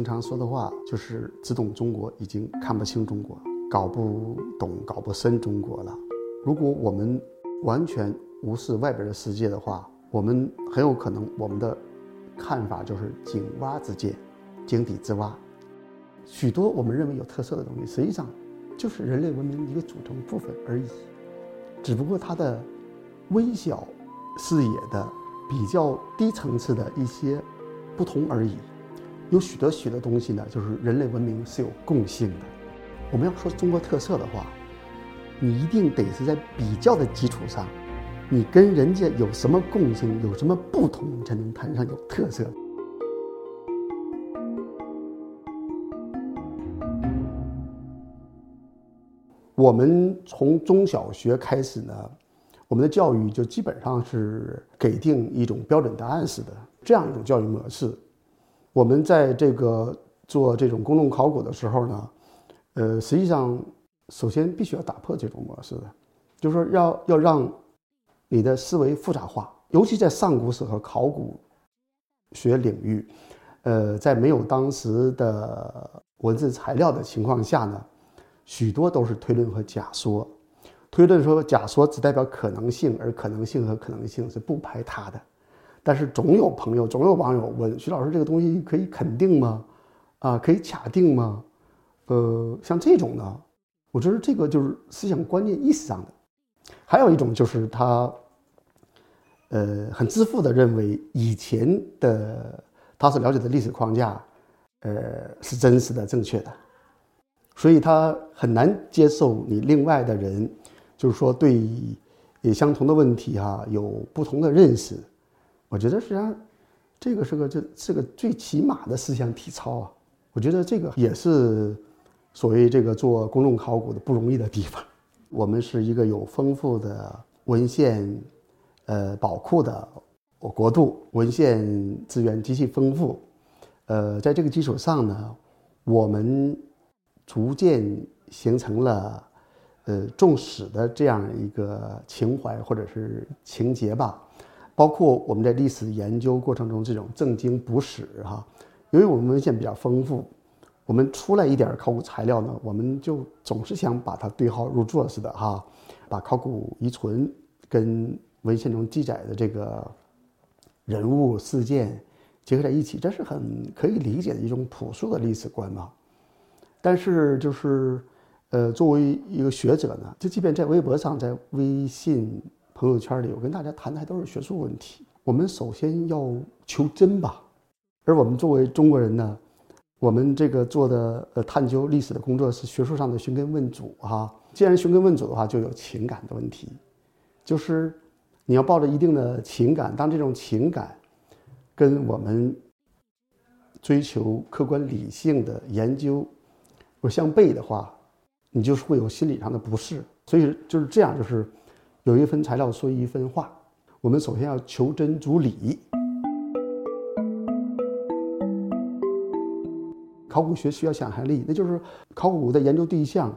经常说的话，就是只懂中国已经看不清中国，搞不懂、搞不深中国了。如果我们完全无视外边的世界的话，我们很有可能我们的看法就是井蛙之见，井底之蛙。许多我们认为有特色的东西，实际上就是人类文明的一个组成部分而已，只不过它的微小视野的比较低层次的一些不同而已。有许多许多东西呢，就是人类文明是有共性的。我们要说中国特色的话，你一定得是在比较的基础上，你跟人家有什么共性，有什么不同，才能谈上有特色。我们从中小学开始呢，我们的教育就基本上是给定一种标准答案式的这样一种教育模式。我们在这个做这种公众考古的时候呢，呃，实际上首先必须要打破这种模式的，就是说要要让你的思维复杂化，尤其在上古史和考古学领域，呃，在没有当时的文字材料的情况下呢，许多都是推论和假说。推论说假说只代表可能性，而可能性和可能性是不排他的。但是总有朋友，总有网友问徐老师：“这个东西可以肯定吗？啊，可以卡定吗？”呃，像这种呢，我觉得这个就是思想观念意识上的。还有一种就是他，呃，很自负的认为以前的他所了解的历史框架，呃，是真实的、正确的，所以他很难接受你另外的人，就是说对也相同的问题哈有不同的认识。我觉得实际上，这个是个这是个最起码的思想体操啊！我觉得这个也是所谓这个做公众考古的不容易的地方。我们是一个有丰富的文献呃宝库的我国度，文献资源极其丰富。呃，在这个基础上呢，我们逐渐形成了呃重史的这样一个情怀或者是情节吧。包括我们在历史研究过程中这种正经补史哈，由于我们文献比较丰富，我们出来一点考古材料呢，我们就总是想把它对号入座似的哈，把考古遗存跟文献中记载的这个人物事件结合在一起，这是很可以理解的一种朴素的历史观嘛。但是就是，呃，作为一个学者呢，就即便在微博上，在微信。朋友圈里，我跟大家谈的还都是学术问题。我们首先要求真吧，而我们作为中国人呢，我们这个做的呃探究历史的工作是学术上的寻根问祖哈。既然寻根问祖的话，就有情感的问题，就是你要抱着一定的情感，当这种情感跟我们追求客观理性的研究不相悖的话，你就是会有心理上的不适。所以就是这样，就是。有一份材料说一分话，我们首先要求真逐理。考古学需要想象力，那就是考古的研究对象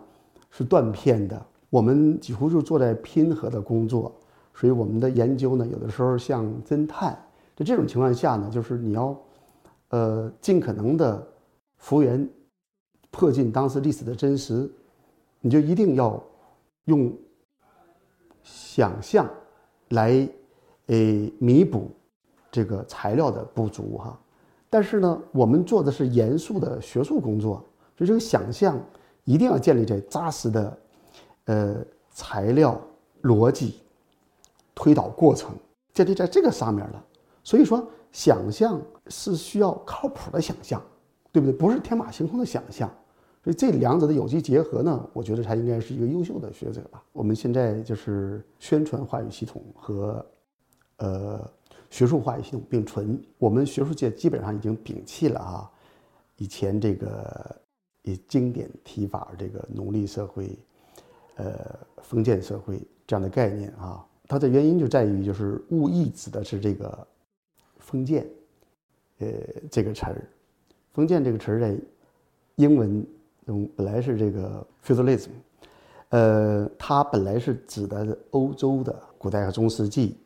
是断片的，我们几乎就做在拼合的工作，所以我们的研究呢，有的时候像侦探。在这种情况下呢，就是你要，呃，尽可能的复原、破近当时历史的真实，你就一定要用。想象，来，呃，弥补这个材料的不足哈。但是呢，我们做的是严肃的学术工作，所以这个想象一定要建立在扎实的，呃，材料逻辑推导过程建立在这个上面了。所以说，想象是需要靠谱的想象，对不对？不是天马行空的想象。所以这两者的有机结合呢，我觉得他应该是一个优秀的学者吧。我们现在就是宣传话语系统和，呃，学术话语系统并存。我们学术界基本上已经摒弃了啊，以前这个以经典提法这个奴隶社会，呃，封建社会这样的概念啊。它的原因就在于就是物意指的是这个封建，呃，这个词儿，封建这个词儿在英文。嗯，本来是这个 feudalism，呃，它本来是指的欧洲的古代和中世纪，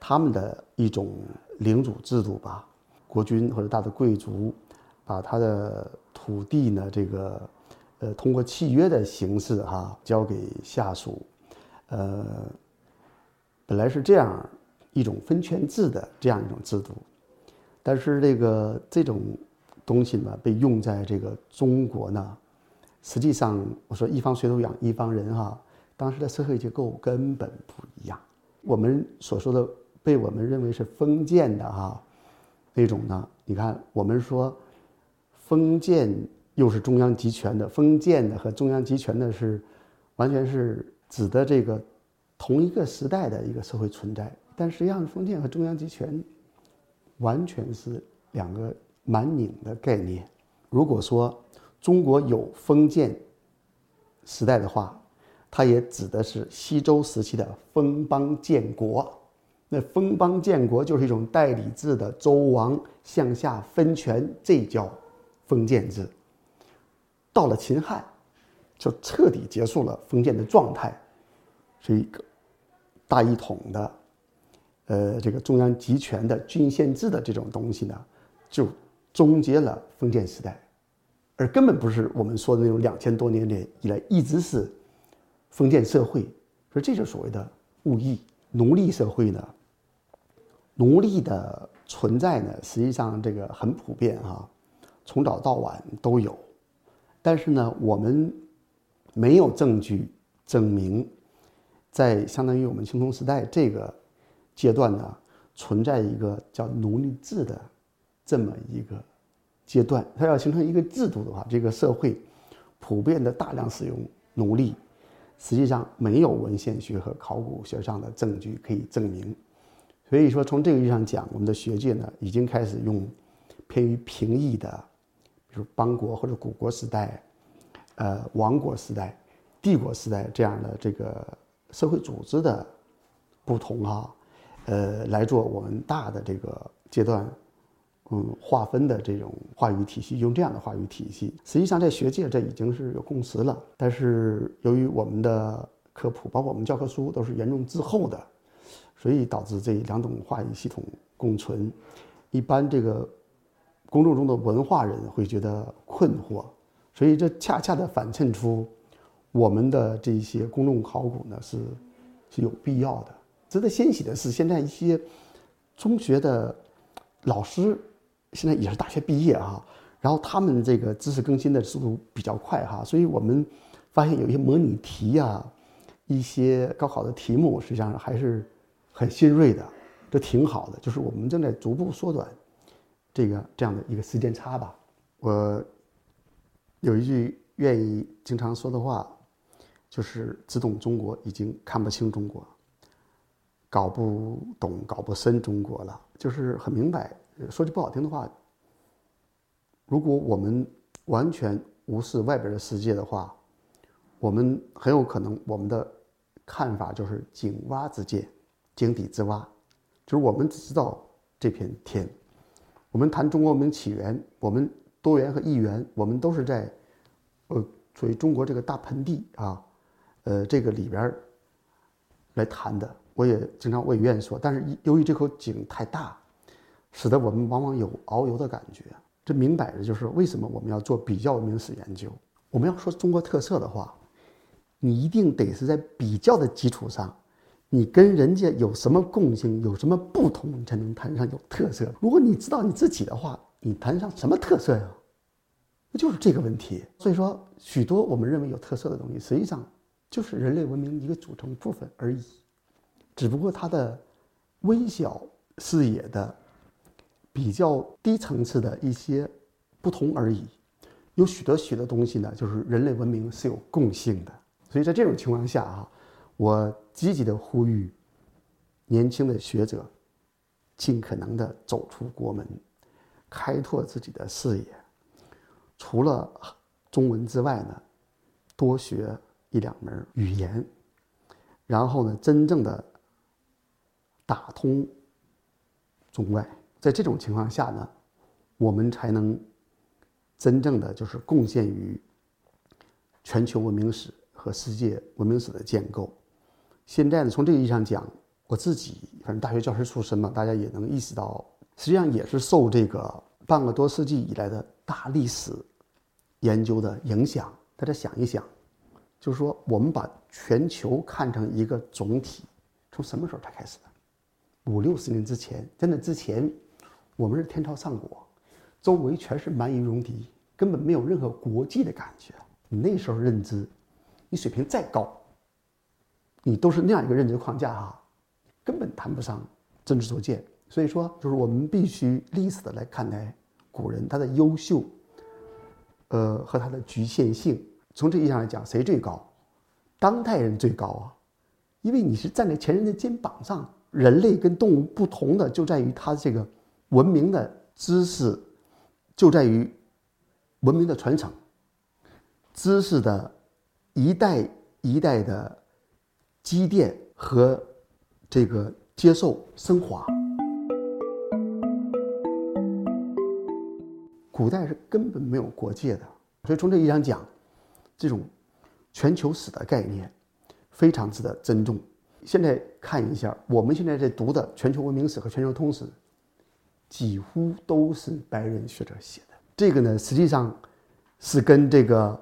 他们的一种领主制度吧，国君或者大的贵族，把他的土地呢，这个呃通过契约的形式哈交给下属，呃，本来是这样一种分权制的这样一种制度，但是这个这种东西呢被用在这个中国呢，实际上我说一方水土养一方人哈，当时的社会结构根本不一样。我们所说的被我们认为是封建的哈那种呢，你看我们说封建又是中央集权的，封建的和中央集权的是完全是指的这个。同一个时代的一个社会存在，但实际上封建和中央集权完全是两个蛮拧的概念。如果说中国有封建时代的话，它也指的是西周时期的封邦建国。那封邦建国就是一种代理制的周王向下分权，这叫封建制。到了秦汉，就彻底结束了封建的状态。是一个大一统的，呃，这个中央集权的郡县制的这种东西呢，就终结了封建时代，而根本不是我们说的那种两千多年来以来一直是封建社会，所以这就是所谓的物役奴隶社会呢。奴隶的存在呢，实际上这个很普遍啊，从早到晚都有，但是呢，我们没有证据证明。在相当于我们青铜时代这个阶段呢，存在一个叫奴隶制的这么一个阶段。它要形成一个制度的话，这个社会普遍的大量使用奴隶，实际上没有文献学和考古学上的证据可以证明。所以说，从这个意义上讲，我们的学界呢已经开始用偏于平易的，比如邦国或者古国时代、呃王国时代、帝国时代这样的这个。社会组织的不同哈，呃，来做我们大的这个阶段，嗯，划分的这种话语体系，用这样的话语体系，实际上在学界这已经是有共识了。但是由于我们的科普，包括我们教科书都是严重滞后的，所以导致这两种话语系统共存。一般这个公众中的文化人会觉得困惑，所以这恰恰的反衬出。我们的这些公众考古呢是是有必要的。值得欣喜的是，现在一些中学的老师现在也是大学毕业哈，然后他们这个知识更新的速度比较快哈，所以我们发现有一些模拟题呀，一些高考的题目实际上还是很新锐的，这挺好的。就是我们正在逐步缩短这个这样的一个时间差吧。我有一句愿意经常说的话。就是只懂中国，已经看不清中国，搞不懂、搞不深中国了。就是很明白，说句不好听的话，如果我们完全无视外边的世界的话，我们很有可能我们的看法就是井蛙之见，井底之蛙，就是我们只知道这片天。我们谈中国文明起源，我们多元和一元，我们都是在呃，属于中国这个大盆地啊。呃，这个里边来谈的，我也经常我也愿意说，但是由于这口井太大，使得我们往往有遨游的感觉。这明摆着就是为什么我们要做比较文明史研究。我们要说中国特色的话，你一定得是在比较的基础上，你跟人家有什么共性，有什么不同，你才能谈上有特色。如果你知道你自己的话，你谈上什么特色呀？不就是这个问题。所以说，许多我们认为有特色的东西，实际上。就是人类文明一个组成部分而已，只不过它的微小视野的、比较低层次的一些不同而已。有许多许多东西呢，就是人类文明是有共性的。所以在这种情况下啊，我积极的呼吁年轻的学者尽可能的走出国门，开拓自己的视野。除了中文之外呢，多学。一两门语言，然后呢，真正的打通中外，在这种情况下呢，我们才能真正的就是贡献于全球文明史和世界文明史的建构。现在呢，从这个意义上讲，我自己反正大学教师出身嘛，大家也能意识到，实际上也是受这个半个多世纪以来的大历史研究的影响。大家想一想，就是说，我们把全球看成一个总体，从什么时候才开始的？五六十年之前，在那之前，我们是天朝上国，周围全是蛮夷戎狄，根本没有任何国际的感觉。你那时候认知，你水平再高，你都是那样一个认知框架哈，根本谈不上真知灼见。所以说，就是我们必须历史的来看待古人他的优秀，呃和他的局限性。从这意义上来讲，谁最高？当代人最高啊，因为你是站在前人的肩膀上。人类跟动物不同的就在于他这个文明的知识，就在于文明的传承。知识的一代一代的积淀和这个接受升华，古代是根本没有国界的，所以从这意义上讲，这种全球史的概念非常值得尊重。现在看一下，我们现在在读的全球文明史和全球通史，几乎都是白人学者写的。这个呢，实际上是跟这个。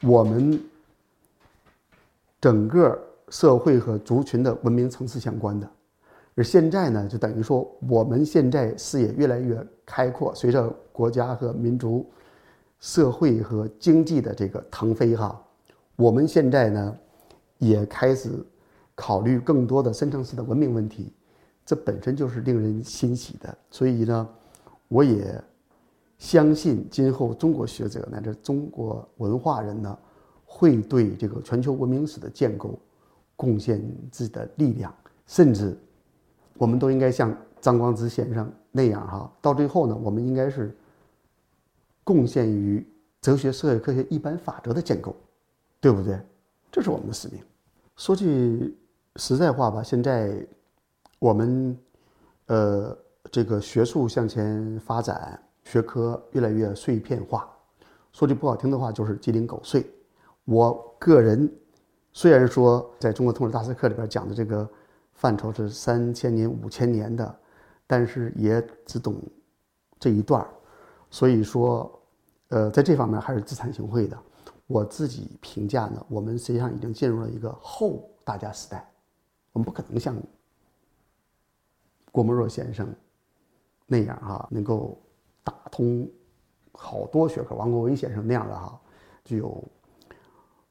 我们整个社会和族群的文明层次相关的，而现在呢，就等于说我们现在视野越来越开阔，随着国家和民族、社会和经济的这个腾飞哈，我们现在呢也开始考虑更多的深层次的文明问题，这本身就是令人欣喜的。所以呢，我也。相信今后中国学者乃至中国文化人呢，会对这个全球文明史的建构贡献自己的力量，甚至我们都应该像张光直先生那样哈，到最后呢，我们应该是贡献于哲学、社会科学一般法则的建构，对不对？这是我们的使命。说句实在话吧，现在我们呃这个学术向前发展。学科越来越碎片化，说句不好听的话，就是鸡零狗碎。我个人虽然说在中国通史大师课里边讲的这个范畴是三千年、五千年的，但是也只懂这一段，所以说，呃，在这方面还是自惭形秽的。我自己评价呢，我们实际上已经进入了一个后大家时代，我们不可能像郭沫若先生那样哈，能够。打通好多学科，王国维先生那样的哈，具有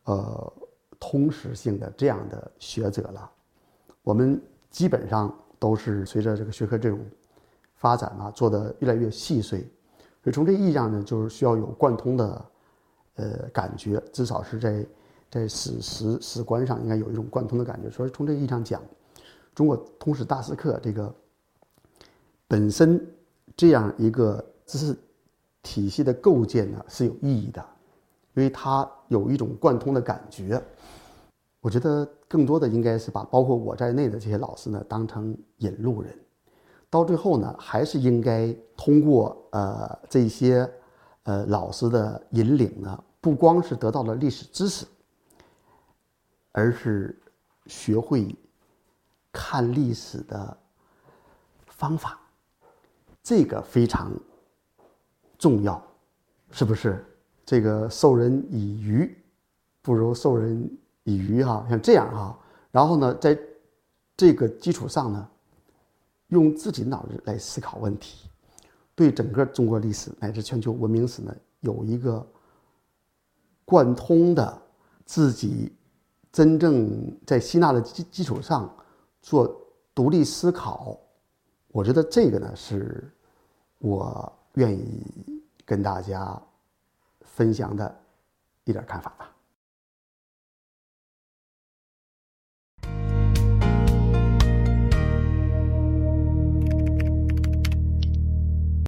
呃通识性的这样的学者了。我们基本上都是随着这个学科这种发展啊，做的越来越细碎。所以从这意义上呢，就是需要有贯通的呃感觉，至少是在在史实史观上应该有一种贯通的感觉。所以从这意义上讲，中国通史大师课这个本身这样一个。知识体系的构建呢是有意义的，因为它有一种贯通的感觉。我觉得更多的应该是把包括我在内的这些老师呢当成引路人，到最后呢还是应该通过呃这些呃老师的引领呢，不光是得到了历史知识，而是学会看历史的方法，这个非常。重要，是不是？这个授人以鱼，不如授人以渔哈。像这样哈，然后呢，在这个基础上呢，用自己脑子来思考问题，对整个中国历史乃至全球文明史呢，有一个贯通的自己真正在吸纳的基基础上做独立思考。我觉得这个呢，是我。愿意跟大家分享的一点看法吧。